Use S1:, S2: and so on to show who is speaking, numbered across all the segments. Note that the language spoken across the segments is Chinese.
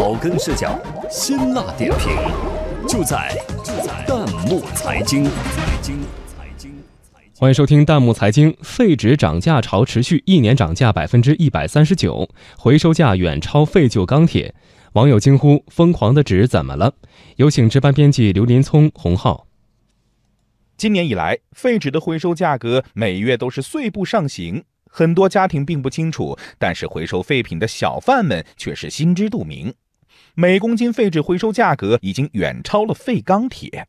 S1: 草根视角，辛辣点评，就在就在弹幕财经。财经财经
S2: 欢迎收听弹幕财经。废纸涨价潮持续，一年涨价百分之一百三十九，回收价远超废旧钢铁。网友惊呼：“疯狂的纸怎么了？”有请值班编辑刘林聪、洪浩。
S3: 今年以来，废纸的回收价格每月都是碎步上行。很多家庭并不清楚，但是回收废品的小贩们却是心知肚明。每公斤废纸回收价格已经远超了废钢铁，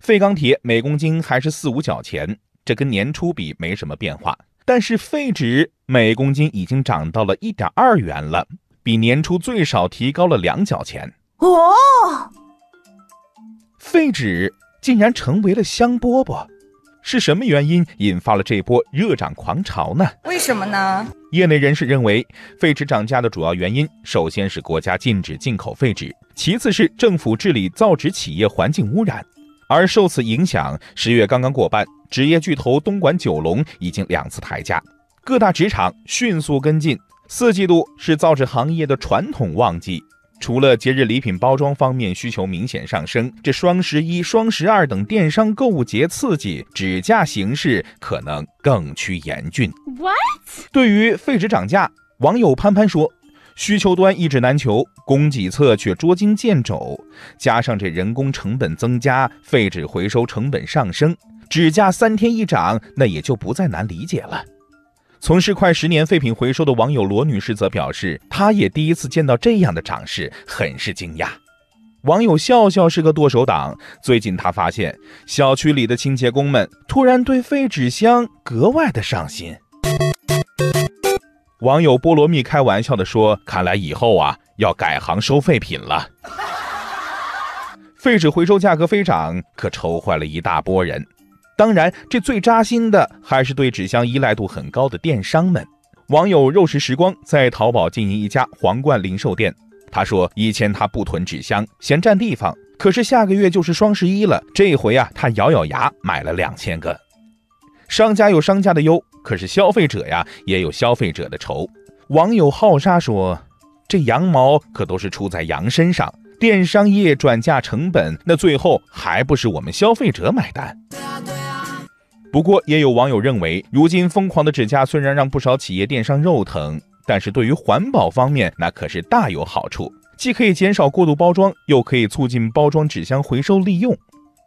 S3: 废钢铁每公斤还是四五角钱，这跟年初比没什么变化。但是废纸每公斤已经涨到了一点二元了，比年初最少提高了两角钱。哦，废纸竟然成为了香饽饽。是什么原因引发了这波热涨狂潮呢？
S4: 为什么呢？
S3: 业内人士认为，废纸涨价的主要原因，首先是国家禁止进口废纸，其次是政府治理造纸企业环境污染。而受此影响，十月刚刚过半，纸业巨头东莞九龙已经两次抬价，各大纸厂迅速跟进。四季度是造纸行业的传统旺季。除了节日礼品包装方面需求明显上升，这双十一、双十二等电商购物节刺激，纸价形势可能更趋严峻。What？对于废纸涨价，网友潘潘说：“需求端一纸难求，供给侧却捉襟见肘，加上这人工成本增加，废纸回收成本上升，纸价三天一涨，那也就不再难理解了。”从事快十年废品回收的网友罗女士则表示，她也第一次见到这样的涨势，很是惊讶。网友笑笑是个剁手党，最近他发现小区里的清洁工们突然对废纸箱格外的上心。网友菠萝蜜开玩笑的说：“看来以后啊，要改行收废品了。”废纸回收价格飞涨，可愁坏了一大波人。当然，这最扎心的还是对纸箱依赖度很高的电商们。网友肉食时光在淘宝经营一家皇冠零售店，他说：“以前他不囤纸箱，嫌占地方。可是下个月就是双十一了，这回啊，他咬咬牙买了两千个。商家有商家的忧，可是消费者呀也有消费者的愁。”网友浩沙说：“这羊毛可都是出在羊身上，电商业转嫁成本，那最后还不是我们消费者买单？”不过，也有网友认为，如今疯狂的纸价虽然让不少企业电商肉疼，但是对于环保方面，那可是大有好处，既可以减少过度包装，又可以促进包装纸箱回收利用。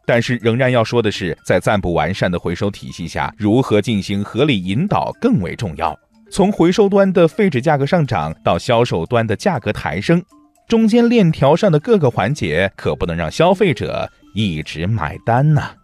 S3: 但是，仍然要说的是，在暂不完善的回收体系下，如何进行合理引导更为重要。从回收端的废纸价格上涨到销售端的价格抬升，中间链条上的各个环节可不能让消费者一直买单呐。